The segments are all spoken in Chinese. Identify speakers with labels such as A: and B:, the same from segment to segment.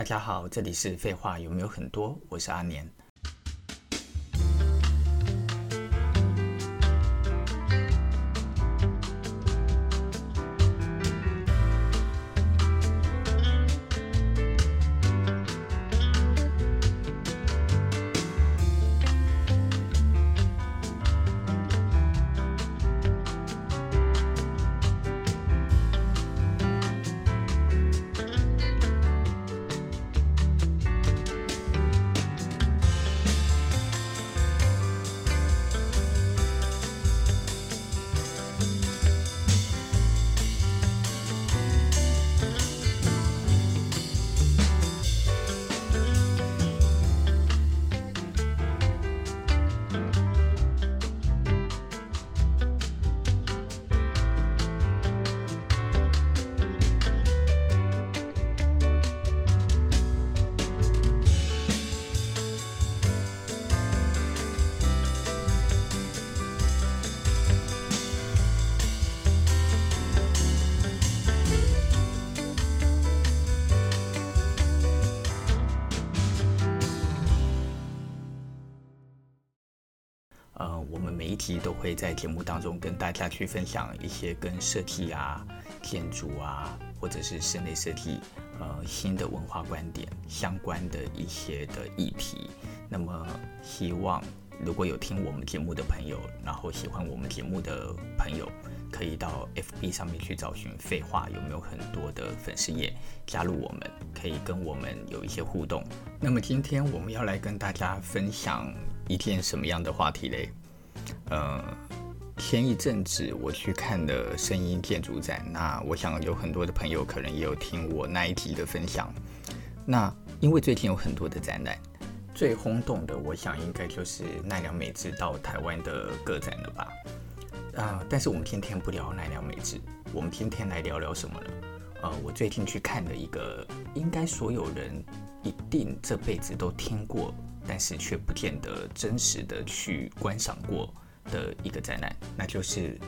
A: 大家好，这里是废话有没有很多？我是阿年。都会在节目当中跟大家去分享一些跟设计啊、建筑啊，或者是室内设计呃新的文化观点相关的一些的议题。那么，希望如果有听我们节目的朋友，然后喜欢我们节目的朋友，可以到 FB 上面去找寻“废话有没有很多”的粉丝页，加入我们，可以跟我们有一些互动。那么，今天我们要来跟大家分享一件什么样的话题嘞？呃，前一阵子我去看的声音建筑展，那我想有很多的朋友可能也有听我那一集的分享。那因为最近有很多的展览，最轰动的，我想应该就是奈良美智到台湾的个展了吧？啊、但是我们今天不聊奈良美智，我们今天来聊聊什么呢？呃，我最近去看了一个，应该所有人一定这辈子都听过。但是却不见得真实的去观赏过的一个展览，那就是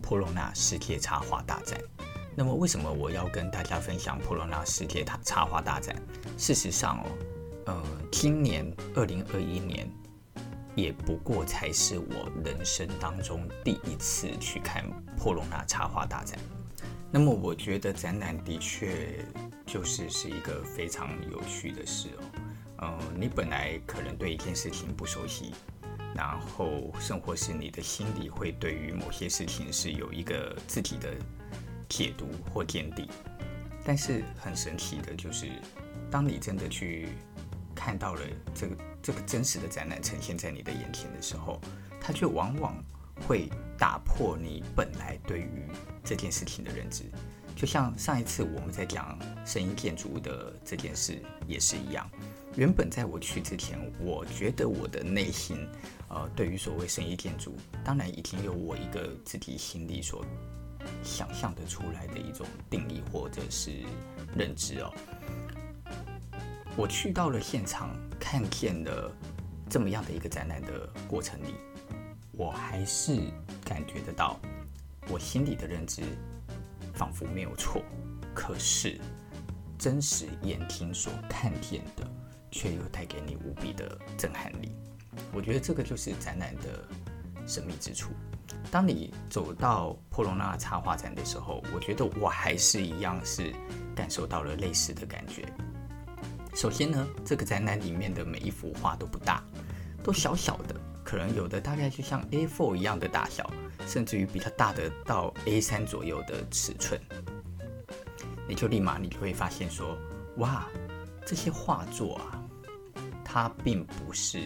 A: 波隆那世界插画大展。那么，为什么我要跟大家分享波隆那世界插插画大展？事实上哦，呃，今年二零二一年，也不过才是我人生当中第一次去看波隆那插画大展。那么，我觉得展览的确就是是一个非常有趣的事哦。嗯，你本来可能对一件事情不熟悉，然后甚或是你的心里会对于某些事情是有一个自己的解读或见地，但是很神奇的就是，当你真的去看到了这个这个真实的展览呈现在你的眼前的时候，它却往往会打破你本来对于这件事情的认知。就像上一次我们在讲声音建筑的这件事也是一样。原本在我去之前，我觉得我的内心，呃，对于所谓生意建筑，当然已经有我一个自己心里所想象得出来的一种定义或者是认知哦。我去到了现场，看见了这么样的一个展览的过程里，我还是感觉得到，我心里的认知仿佛没有错，可是真实眼睛所看见的。却又带给你无比的震撼力，我觉得这个就是展览的神秘之处。当你走到波隆那插画展的时候，我觉得我还是一样是感受到了类似的感觉。首先呢，这个展览里面的每一幅画都不大，都小小的，可能有的大概就像 A4 一样的大小，甚至于比它大的到 A3 左右的尺寸，你就立马你就会发现说，哇，这些画作啊！它并不是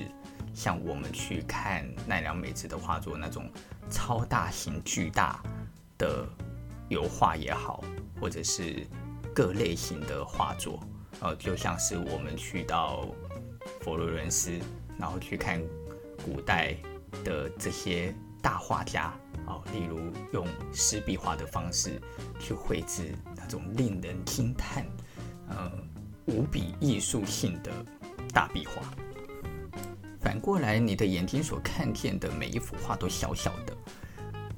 A: 像我们去看奈良美智的画作那种超大型巨大的油画也好，或者是各类型的画作，呃，就像是我们去到佛罗伦斯，然后去看古代的这些大画家，哦，例如用湿壁画的方式去绘制那种令人惊叹，呃，无比艺术性的。大壁画，反过来，你的眼睛所看见的每一幅画都小小的，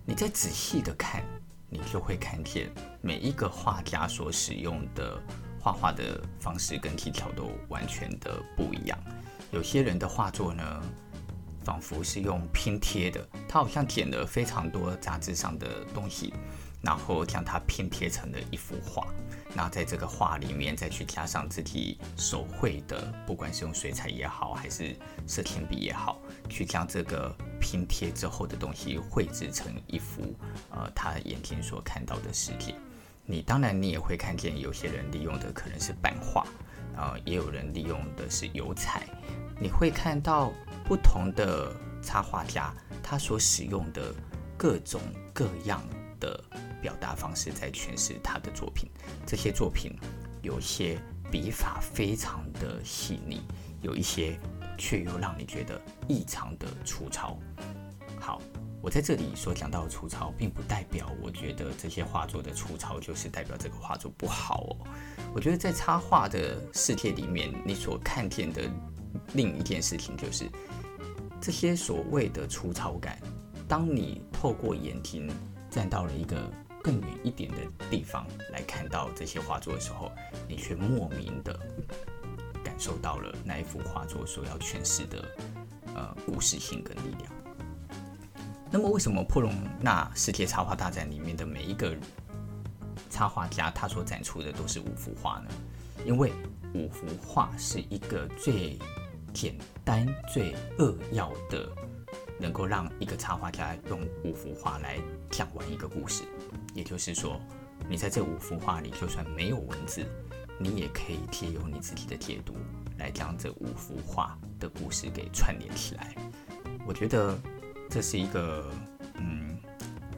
A: 你再仔细的看，你就会看见每一个画家所使用的画画的方式跟技巧都完全的不一样。有些人的画作呢，仿佛是用拼贴的，他好像剪了非常多杂志上的东西，然后将它拼贴成了一幅画。那在这个画里面再去加上自己手绘的，不管是用水彩也好，还是色铅笔也好，去将这个拼贴之后的东西绘制成一幅呃他眼睛所看到的世界。你当然你也会看见有些人利用的可能是版画，呃，也有人利用的是油彩。你会看到不同的插画家他所使用的各种各样的。表达方式在诠释他的作品，这些作品有些笔法非常的细腻，有一些却又让你觉得异常的粗糙。好，我在这里所讲到的粗糙，并不代表我觉得这些画作的粗糙就是代表这个画作不好哦。我觉得在插画的世界里面，你所看见的另一件事情就是这些所谓的粗糙感，当你透过眼睛站到了一个。更远一点的地方来看到这些画作的时候，你却莫名的感受到了那一幅画作所要诠释的呃故事性跟力量。那么，为什么破隆纳世界插画大展里面的每一个插画家他所展出的都是五幅画呢？因为五幅画是一个最简单、最扼要的，能够让一个插画家用五幅画来讲完一个故事。也就是说，你在这五幅画里，就算没有文字，你也可以借由你自己的解读，来将这五幅画的故事给串联起来。我觉得这是一个，嗯，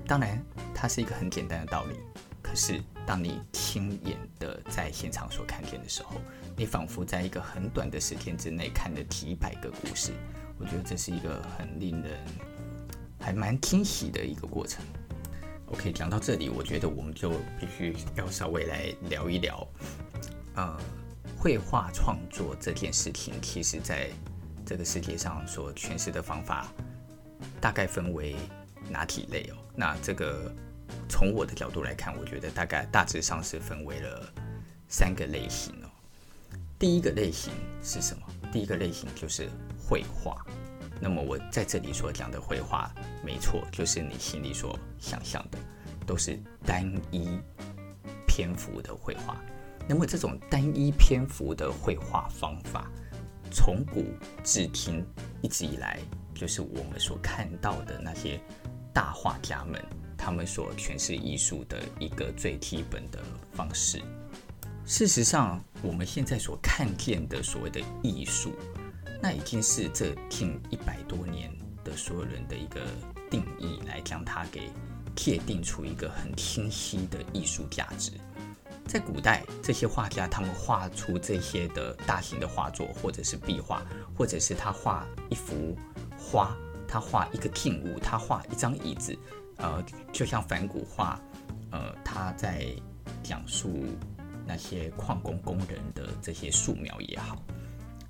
A: 当然它是一个很简单的道理。可是当你亲眼的在现场所看见的时候，你仿佛在一个很短的时间之内看了几百个故事。我觉得这是一个很令人还蛮惊喜的一个过程。OK，讲到这里，我觉得我们就必须要稍微来聊一聊，呃，绘画创作这件事情，其实在这个世界上所诠释的方法，大概分为哪几类哦？那这个从我的角度来看，我觉得大概大致上是分为了三个类型哦。第一个类型是什么？第一个类型就是绘画。那么我在这里所讲的绘画，没错，就是你心里所想象的，都是单一篇幅的绘画。那么这种单一篇幅的绘画方法，从古至今一直以来，就是我们所看到的那些大画家们，他们所诠释艺术的一个最基本的方式。事实上，我们现在所看见的所谓的艺术。那已经是这近一百多年的所有人的一个定义，来将它给界定出一个很清晰的艺术价值。在古代，这些画家他们画出这些的大型的画作，或者是壁画，或者是他画一幅花，他画一个静物，他画一张椅子，呃，就像梵谷画，呃，他在讲述那些矿工工人的这些素描也好。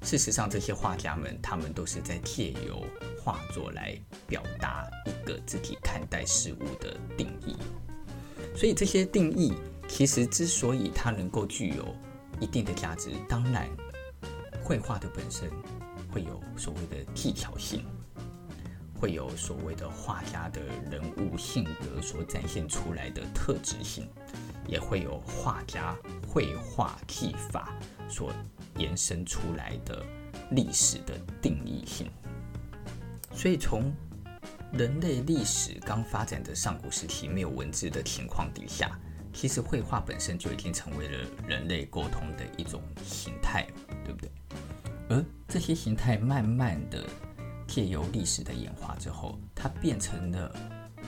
A: 事实上，这些画家们，他们都是在借由画作来表达一个自己看待事物的定义。所以，这些定义其实之所以它能够具有一定的价值，当然，绘画的本身会有所谓的技巧性，会有所谓的画家的人物性格所展现出来的特质性，也会有画家绘画技法所。延伸出来的历史的定义性，所以从人类历史刚发展的上古时期没有文字的情况底下，其实绘画本身就已经成为了人类沟通的一种形态，对不对？而这些形态慢慢的借由历史的演化之后，它变成了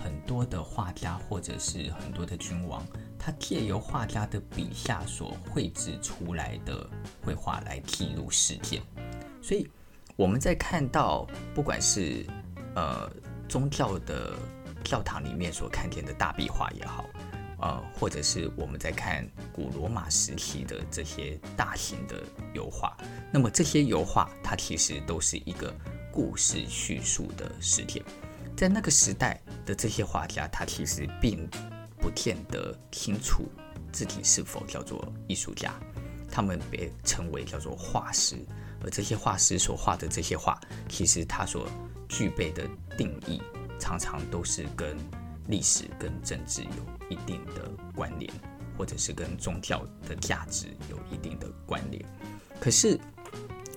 A: 很多的画家或者是很多的君王。他借由画家的笔下所绘制出来的绘画来记录事件，所以我们在看到不管是呃宗教的教堂里面所看见的大壁画也好，呃，或者是我们在看古罗马时期的这些大型的油画，那么这些油画它其实都是一个故事叙述的事件，在那个时代的这些画家，他其实并不见得清楚自己是否叫做艺术家，他们被称为叫做画师，而这些画师所画的这些画，其实它所具备的定义，常常都是跟历史、跟政治有一定的关联，或者是跟宗教的价值有一定的关联。可是，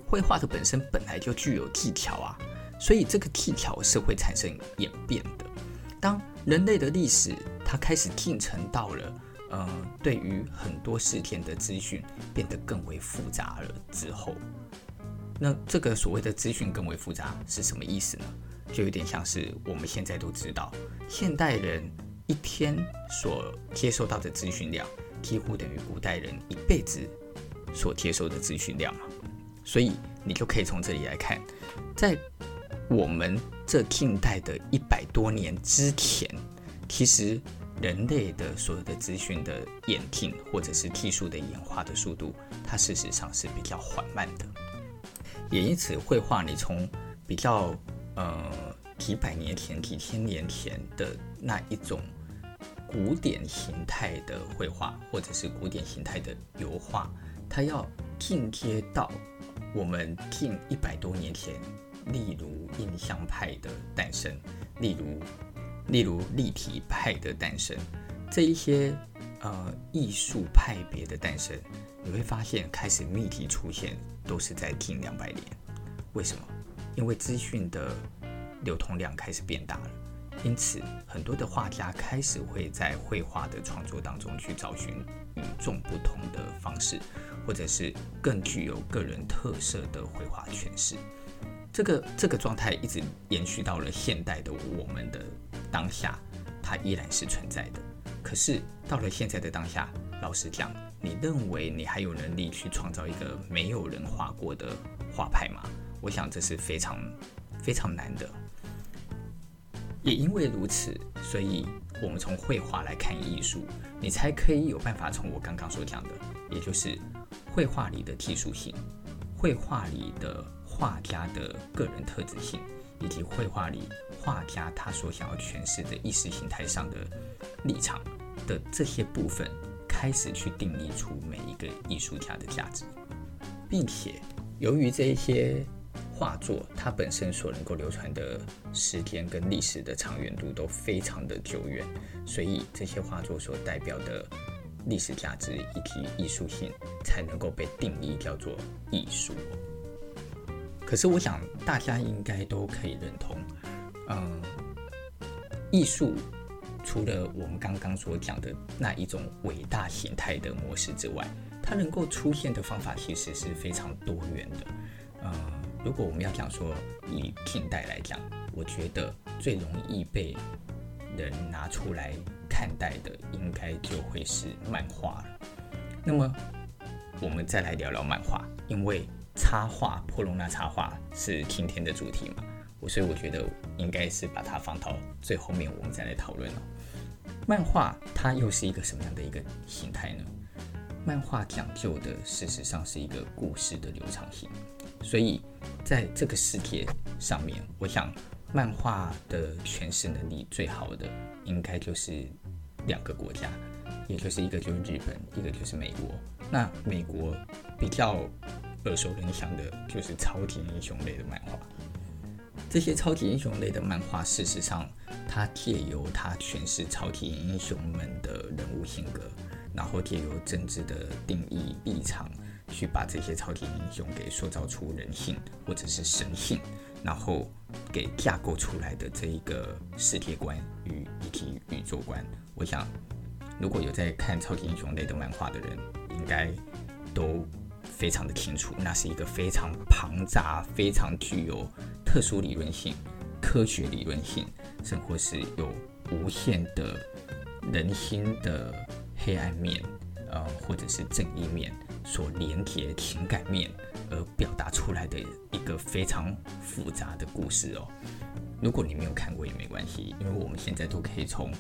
A: 绘画的本身本来就具有技巧啊，所以这个技巧是会产生演变的。当人类的历史它开始进程到了，呃，对于很多事件的资讯变得更为复杂了之后，那这个所谓的资讯更为复杂是什么意思呢？就有点像是我们现在都知道，现代人一天所接收到的资讯量，几乎等于古代人一辈子所接收的资讯量嘛。所以你就可以从这里来看，在我们这近代的一百多年之前，其实人类的所有的资讯的演进，或者是技术的演化的速度，它事实上是比较缓慢的。也因此，绘画你从比较呃几百年前、几千年前的那一种古典形态的绘画，或者是古典形态的油画，它要进阶到。我们近一百多年前，例如印象派的诞生，例如例如立体派的诞生，这一些呃艺术派别的诞生，你会发现开始密集出现，都是在近两百年。为什么？因为资讯的流通量开始变大了，因此很多的画家开始会在绘画的创作当中去找寻与众不同的方式。或者是更具有个人特色的绘画诠释，这个这个状态一直延续到了现代的我们的当下，它依然是存在的。可是到了现在的当下，老实讲，你认为你还有能力去创造一个没有人画过的画派吗？我想这是非常非常难的。也因为如此，所以我们从绘画来看艺术，你才可以有办法从我刚刚所讲的，也就是。绘画里的技术性，绘画里的画家的个人特质性，以及绘画里画家他所想要诠释的意识形态上的立场的这些部分，开始去定义出每一个艺术家的价值，并且由于这一些画作它本身所能够流传的时间跟历史的长远度都非常的久远，所以这些画作所代表的。历史价值以及艺术性才能够被定义叫做艺术。可是，我想大家应该都可以认同，嗯，艺术除了我们刚刚所讲的那一种伟大形态的模式之外，它能够出现的方法其实是非常多元的。嗯，如果我们要讲说以近代来讲，我觉得最容易被人拿出来。看待的应该就会是漫画了。那么，我们再来聊聊漫画，因为插画破龙那插画是今天的主题嘛，我所以我觉得应该是把它放到最后面，我们再来讨论了。漫画它又是一个什么样的一个形态呢？漫画讲究的事实上是一个故事的流畅性，所以在这个世界上面，我想漫画的诠释能力最好的应该就是。两个国家，也就是一个就是日本，一个就是美国。那美国比较耳熟能详的就是超级英雄类的漫画。这些超级英雄类的漫画，事实上，它借由它诠释超级英雄们的人物性格，然后借由政治的定义立场，去把这些超级英雄给塑造出人性或者是神性，然后给架构出来的这一个世界观与以及宇宙观。我想，如果有在看超级英雄类的漫画的人，应该都非常的清楚，那是一个非常庞杂、非常具有特殊理论性、科学理论性，甚或是有无限的人心的黑暗面，呃，或者是正义面所连接情感面而表达出来的一个非常复杂的故事哦。如果你没有看过也没关系，因为我们现在都可以从。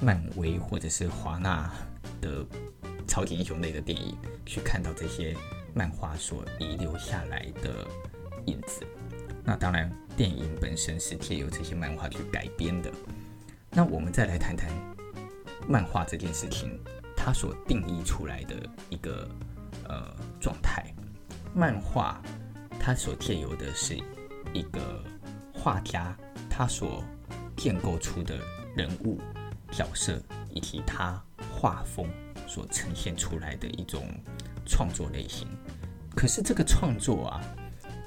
A: 漫威或者是华纳的超级英雄类的电影，去看到这些漫画所遗留下来的影子。那当然，电影本身是借由这些漫画去改编的。那我们再来谈谈漫画这件事情，它所定义出来的一个呃状态。漫画它所借由的是一个画家他所建构出的人物角色以及他画风所呈现出来的一种创作类型。可是这个创作啊，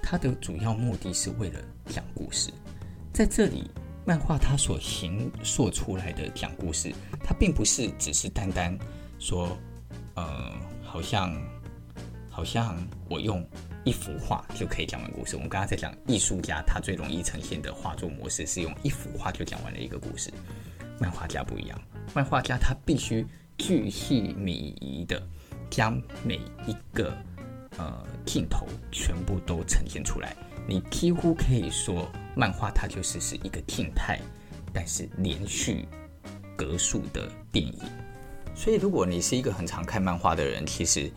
A: 它的主要目的是为了讲故事。在这里，漫画它所形塑出来的讲故事，它并不是只是单单说，呃，好像好像我用一幅画就可以讲完故事。我们刚刚在讲艺术家，他最容易呈现的画作模式是用一幅画就讲完了一个故事。漫画家不一样，漫画家他必须巨细靡遗的将每一个。呃，镜头全部都呈现出来，你几乎可以说，漫画它就是是一个静态，但是连续格数的电影。所以，如果你是一个很常看漫画的人，其实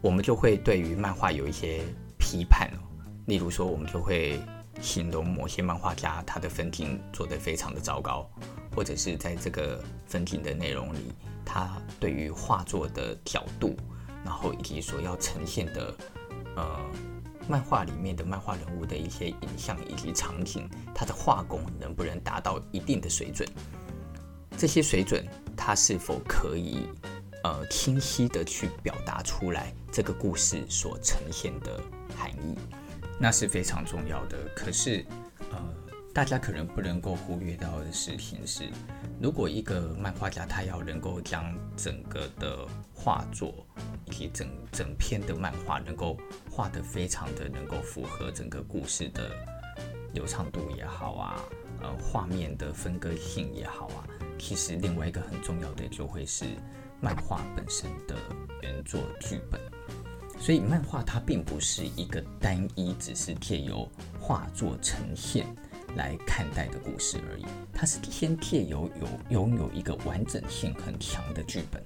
A: 我们就会对于漫画有一些批判哦。例如说，我们就会形容某些漫画家他的分镜做得非常的糟糕，或者是在这个分镜的内容里，他对于画作的角度。然后以及所要呈现的，呃，漫画里面的漫画人物的一些影像以及场景，它的画工能不能达到一定的水准？这些水准，它是否可以呃清晰地去表达出来这个故事所呈现的含义？那是非常重要的。可是，呃，大家可能不能够忽略到的事情是，如果一个漫画家他要能够将整个的画作，以及整整篇的漫画能够画得非常的能够符合整个故事的流畅度也好啊，呃，画面的分割性也好啊，其实另外一个很重要的就会是漫画本身的原作剧本。所以漫画它并不是一个单一只是借由画作呈现来看待的故事而已，它是先借由有拥有一个完整性很强的剧本。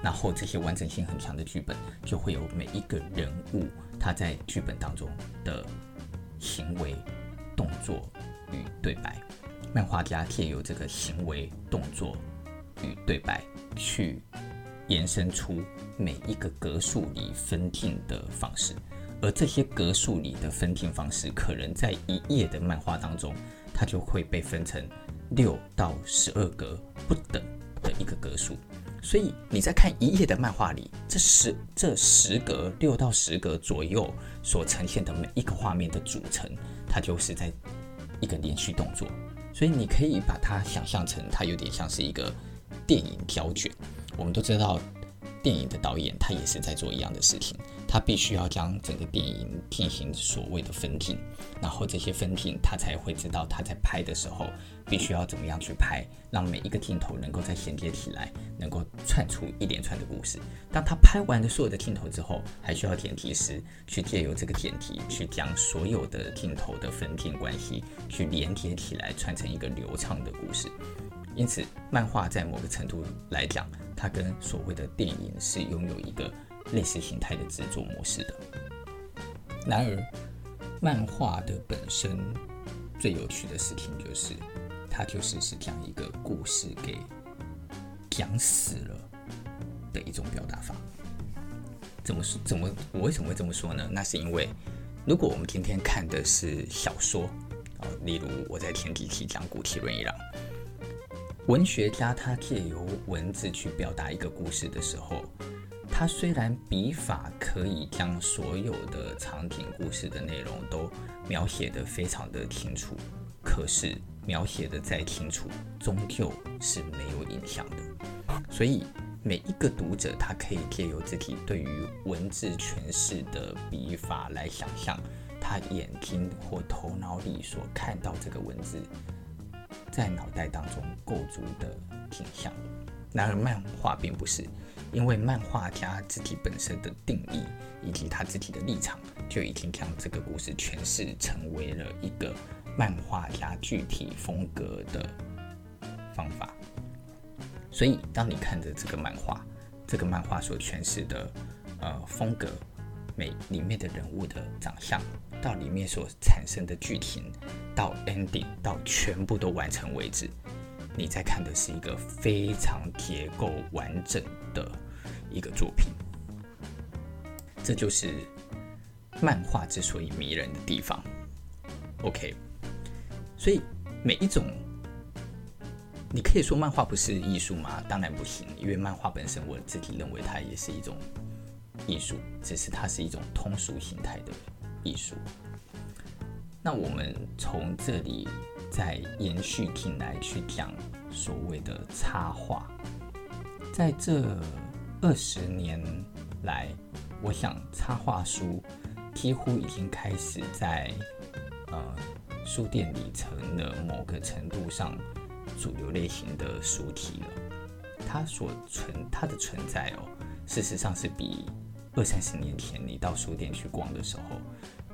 A: 然后这些完整性很强的剧本，就会有每一个人物他在剧本当中的行为、动作与对白。漫画家借由这个行为、动作与对白，去延伸出每一个格数里分镜的方式。而这些格数里的分镜方式，可能在一页的漫画当中，它就会被分成六到十二格不等的一个格数。所以你在看一页的漫画里，这十这十格六到十格左右所呈现的每一个画面的组成，它就是在一个连续动作。所以你可以把它想象成，它有点像是一个电影胶卷。我们都知道。电影的导演他也是在做一样的事情，他必须要将整个电影进行所谓的分镜，然后这些分镜他才会知道他在拍的时候必须要怎么样去拍，让每一个镜头能够再衔接起来，能够串出一连串的故事。当他拍完了所有的镜头之后，还需要剪辑师去借由这个剪辑去将所有的镜头的分镜关系去连接起来，串成一个流畅的故事。因此，漫画在某个程度来讲，它跟所谓的电影是拥有一个类似形态的制作模式的。然而，漫画的本身最有趣的事情就是，它就是是将一个故事给讲死了的一种表达法。怎么说？怎么？我为什么会这么说呢？那是因为，如果我们今天看的是小说，啊例如我在前几期讲谷崎润一郎。文学家他借由文字去表达一个故事的时候，他虽然笔法可以将所有的场景、故事的内容都描写得非常的清楚，可是描写得再清楚，终究是没有影响的。所以每一个读者，他可以借由自己对于文字诠释的笔法来想象，他眼睛或头脑里所看到这个文字。在脑袋当中构筑的景象，然而漫画并不是，因为漫画家自己本身的定义以及他自己的立场，就已经将这个故事诠释成为了一个漫画家具体风格的方法。所以，当你看着这个漫画，这个漫画所诠释的呃风格，每里面的人物的长相，到里面所产生的剧情，到 ending，到全部都完成为止，你在看的是一个非常结构完整的一个作品。这就是漫画之所以迷人的地方。OK，所以每一种，你可以说漫画不是艺术吗？当然不行，因为漫画本身我自己认为它也是一种艺术，只是它是一种通俗形态的艺术。那我们从这里再延续进来去讲所谓的插画，在这二十年来，我想插画书几乎已经开始在。呃，书店里成了某个程度上主流类型的书体了。它所存，它的存在哦，事实上是比二三十年前你到书店去逛的时候，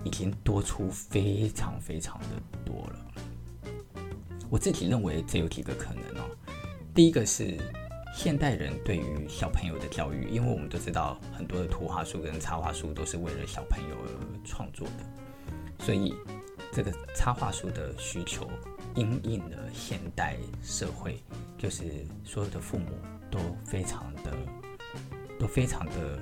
A: 已经多出非常非常的多了。我自己认为这有几个可能哦。第一个是现代人对于小朋友的教育，因为我们都知道很多的图画书跟插画书都是为了小朋友而创作的，所以。这个插画书的需求，因应了现代社会，就是所有的父母都非常的，都非常的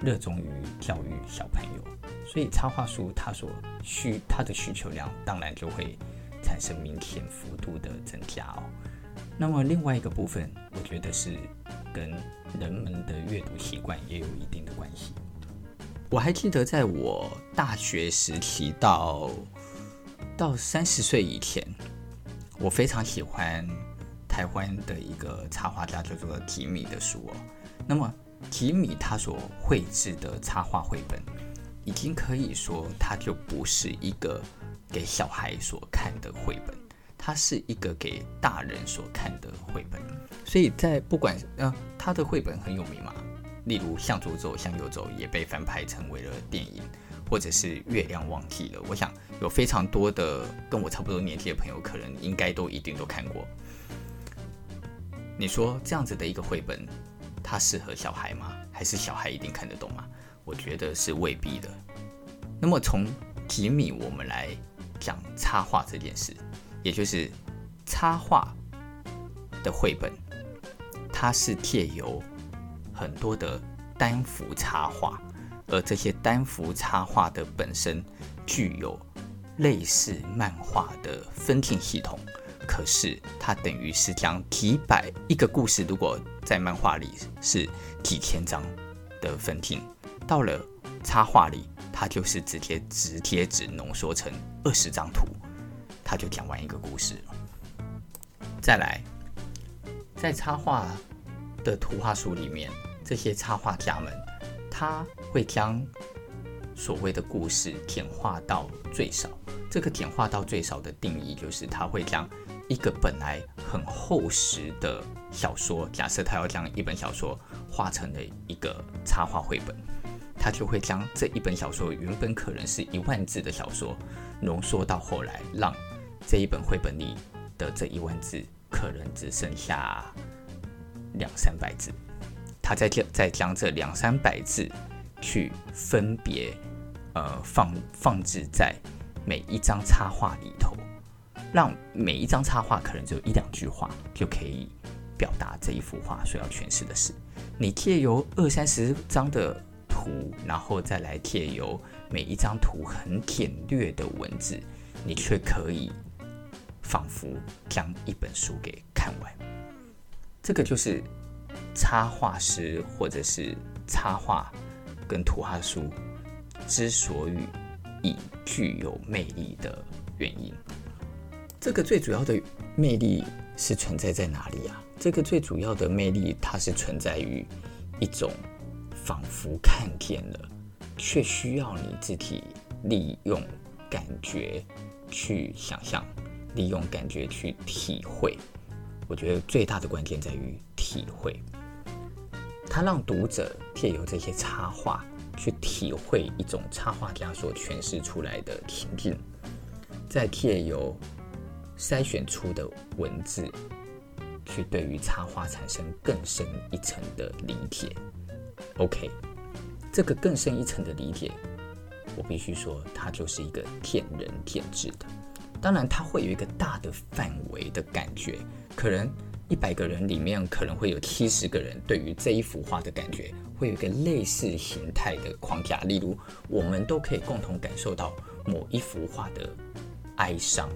A: 热衷于教育小朋友，所以插画书它所需它的需求量，当然就会产生明显幅度的增加哦。那么另外一个部分，我觉得是跟人们的阅读习惯也有一定的关系。我还记得在我大学时期到。到三十岁以前，我非常喜欢台湾的一个插画家，叫做吉米的书哦。那么吉米他所绘制的插画绘本，已经可以说，它就不是一个给小孩所看的绘本，它是一个给大人所看的绘本。所以在不管呃，他的绘本很有名嘛，例如《向左走，向右走》也被翻拍成为了电影。或者是月亮忘记了，我想有非常多的跟我差不多年纪的朋友，可能应该都一定都看过。你说这样子的一个绘本，它适合小孩吗？还是小孩一定看得懂吗？我觉得是未必的。那么从吉米，我们来讲插画这件事，也就是插画的绘本，它是借由很多的单幅插画。而这些单幅插画的本身具有类似漫画的分镜系统，可是它等于是将几百一个故事，如果在漫画里是几千张的分镜，到了插画里，它就是直接直接只浓缩成二十张图，它就讲完一个故事。再来，在插画的图画书里面，这些插画家们。他会将所谓的故事简化到最少。这个简化到最少的定义，就是他会将一个本来很厚实的小说，假设他要将一本小说画成了一个插画绘本，他就会将这一本小说原本可能是一万字的小说，浓缩到后来，让这一本绘本里的这一万字可能只剩下两三百字。他在这再将这两三百字去分别呃放放置在每一张插画里头，让每一张插画可能只有一两句话就可以表达这一幅画所要诠释的事。你借由二三十张的图，然后再来借由每一张图很简略的文字，你却可以仿佛将一本书给看完。这个就是。插画师或者是插画跟图画书之所以以具有魅力的原因，这个最主要的魅力是存在在哪里啊？这个最主要的魅力，它是存在于一种仿佛看见了，却需要你自己利用感觉去想象，利用感觉去体会。我觉得最大的关键在于体会。它让读者借由这些插画去体会一种插画家所诠释出来的情境，再借由筛选出的文字去对于插画产生更深一层的理解。OK，这个更深一层的理解，我必须说，它就是一个见仁见智的。当然，它会有一个大的范围的感觉，可能一百个人里面可能会有七十个人对于这一幅画的感觉会有一个类似形态的框架，例如我们都可以共同感受到某一幅画的哀伤，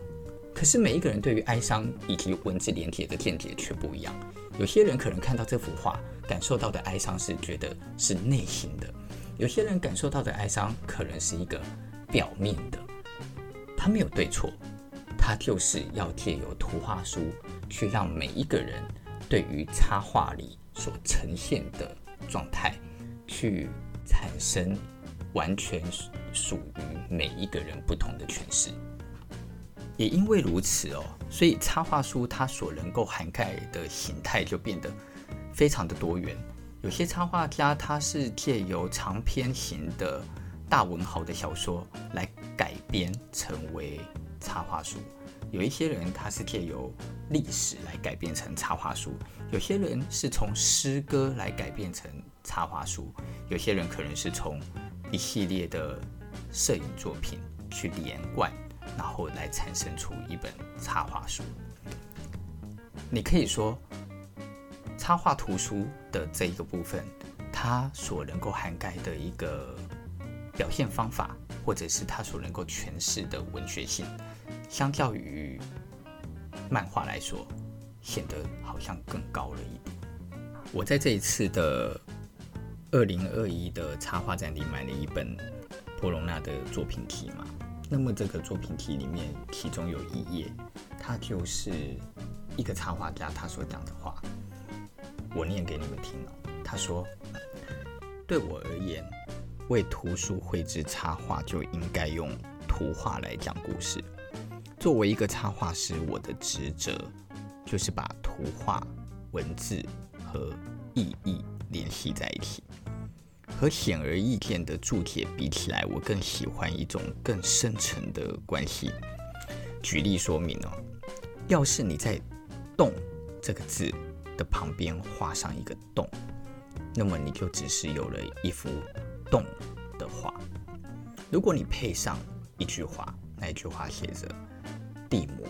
A: 可是每一个人对于哀伤以及文字连结的见解却不一样。有些人可能看到这幅画感受到的哀伤是觉得是内心的，有些人感受到的哀伤可能是一个表面的，他没有对错。它就是要借由图画书去让每一个人对于插画里所呈现的状态，去产生完全属于每一个人不同的诠释。也因为如此哦，所以插画书它所能够涵盖的形态就变得非常的多元。有些插画家他是借由长篇型的大文豪的小说来改编成为。插画书，有一些人他是借由历史来改编成插画书，有些人是从诗歌来改编成插画书，有些人可能是从一系列的摄影作品去连贯，然后来产生出一本插画书。你可以说，插画图书的这一个部分，它所能够涵盖的一个表现方法，或者是它所能够诠释的文学性。相较于漫画来说，显得好像更高了一点。我在这一次的二零二一的插画展里买了一本波隆纳的作品集嘛。那么这个作品集里面，其中有一页，它就是一个插画家他所讲的话，我念给你们听哦。他说：“对我而言，为图书绘制插画就应该用图画来讲故事。”作为一个插画师，我的职责就是把图画、文字和意义联系在一起。和显而易见的注解比起来，我更喜欢一种更深层的关系。举例说明哦，要是你在“动”这个字的旁边画上一个“洞”，那么你就只是有了一幅“动”的画。如果你配上一句话，那一句话写着。地母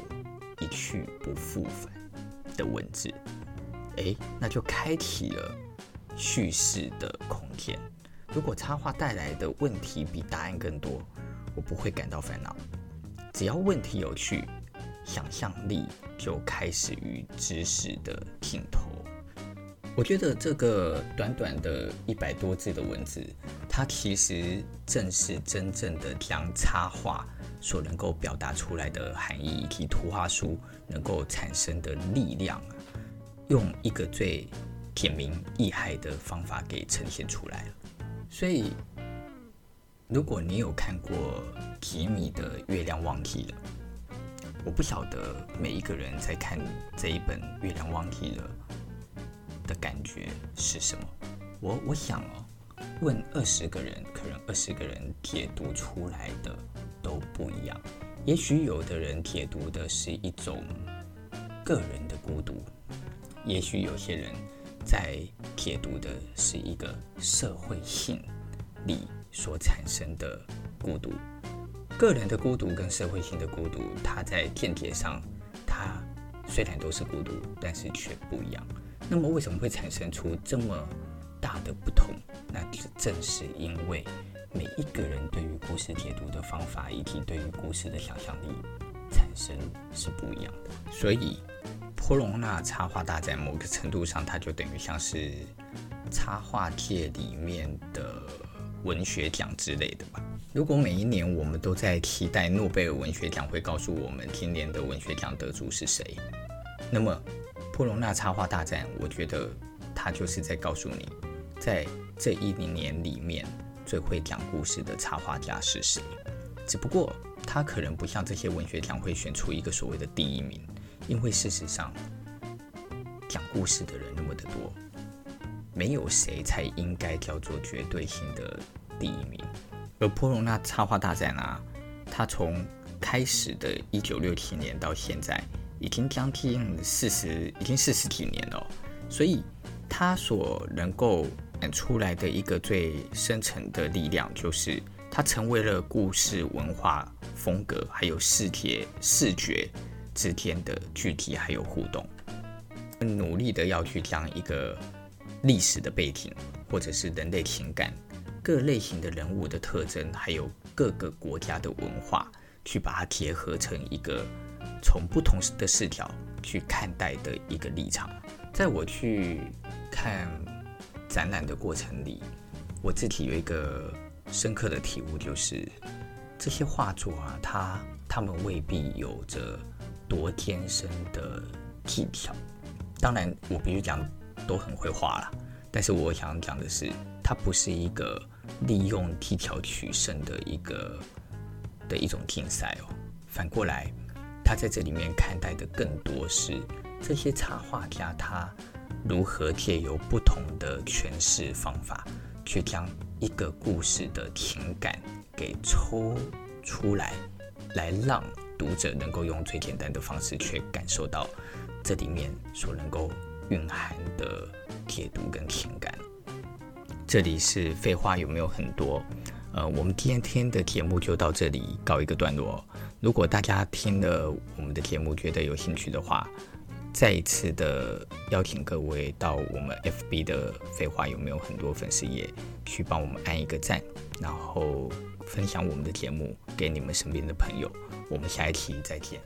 A: 一去不复返的文字，诶，那就开启了叙事的空间。如果插画带来的问题比答案更多，我不会感到烦恼。只要问题有趣，想象力就开始于知识的尽头。我觉得这个短短的一百多字的文字，它其实正是真正的将插画。所能够表达出来的含义，以及图画书能够产生的力量，用一个最简明易害的方法给呈现出来了。所以，如果你有看过吉米的《月亮忘记了》，我不晓得每一个人在看这一本《月亮忘记了》的感觉是什么。我我想哦，问二十个人，可能二十个人解读出来的。都不一样，也许有的人解读的是一种个人的孤独，也许有些人在解读的是一个社会性里所产生的孤独。个人的孤独跟社会性的孤独，它在见解上，它虽然都是孤独，但是却不一样。那么为什么会产生出这么大的不同？那正是因为。每一个人对于故事解读的方法，以及对于故事的想象力产生是不一样的。所以，波隆纳插画大战某个程度上，它就等于像是插画界里面的文学奖之类的吧。如果每一年我们都在期待诺贝尔文学奖会告诉我们今年的文学奖得主是谁，那么波隆纳插画大战，我觉得它就是在告诉你，在这一年里面。最会讲故事的插画家是谁？只不过他可能不像这些文学奖会选出一个所谓的第一名，因为事实上讲故事的人那么的多，没有谁才应该叫做绝对性的第一名。而波隆纳插画大战啊，它从开始的一九六七年到现在，已经将近四十，已经四十几年了，所以它所能够演。出来的一个最深层的力量，就是它成为了故事文化风格还有视觉视觉之间的具体还有互动。努力的要去将一个历史的背景，或者是人类情感、各类型的人物的特征，还有各个国家的文化，去把它结合成一个从不同的视角去看待的一个立场。在我去看展览的过程里，我自己有一个深刻的体悟，就是这些画作啊，它它们未必有着多天生的技巧。当然，我必须讲都很会画啦，但是我想讲的是，它不是一个利用技巧取胜的一个的一种竞赛哦。反过来，他在这里面看待的更多是这些插画家他如何借由不同的诠释方法。去将一个故事的情感给抽出来，来让读者能够用最简单的方式去感受到这里面所能够蕴含的解读跟情感。这里是废话有没有很多？呃，我们今天的节目就到这里告一个段落。如果大家听了我们的节目觉得有兴趣的话，再一次的邀请各位到我们 FB 的废话有没有很多粉丝页去帮我们按一个赞，然后分享我们的节目给你们身边的朋友。我们下一期再见。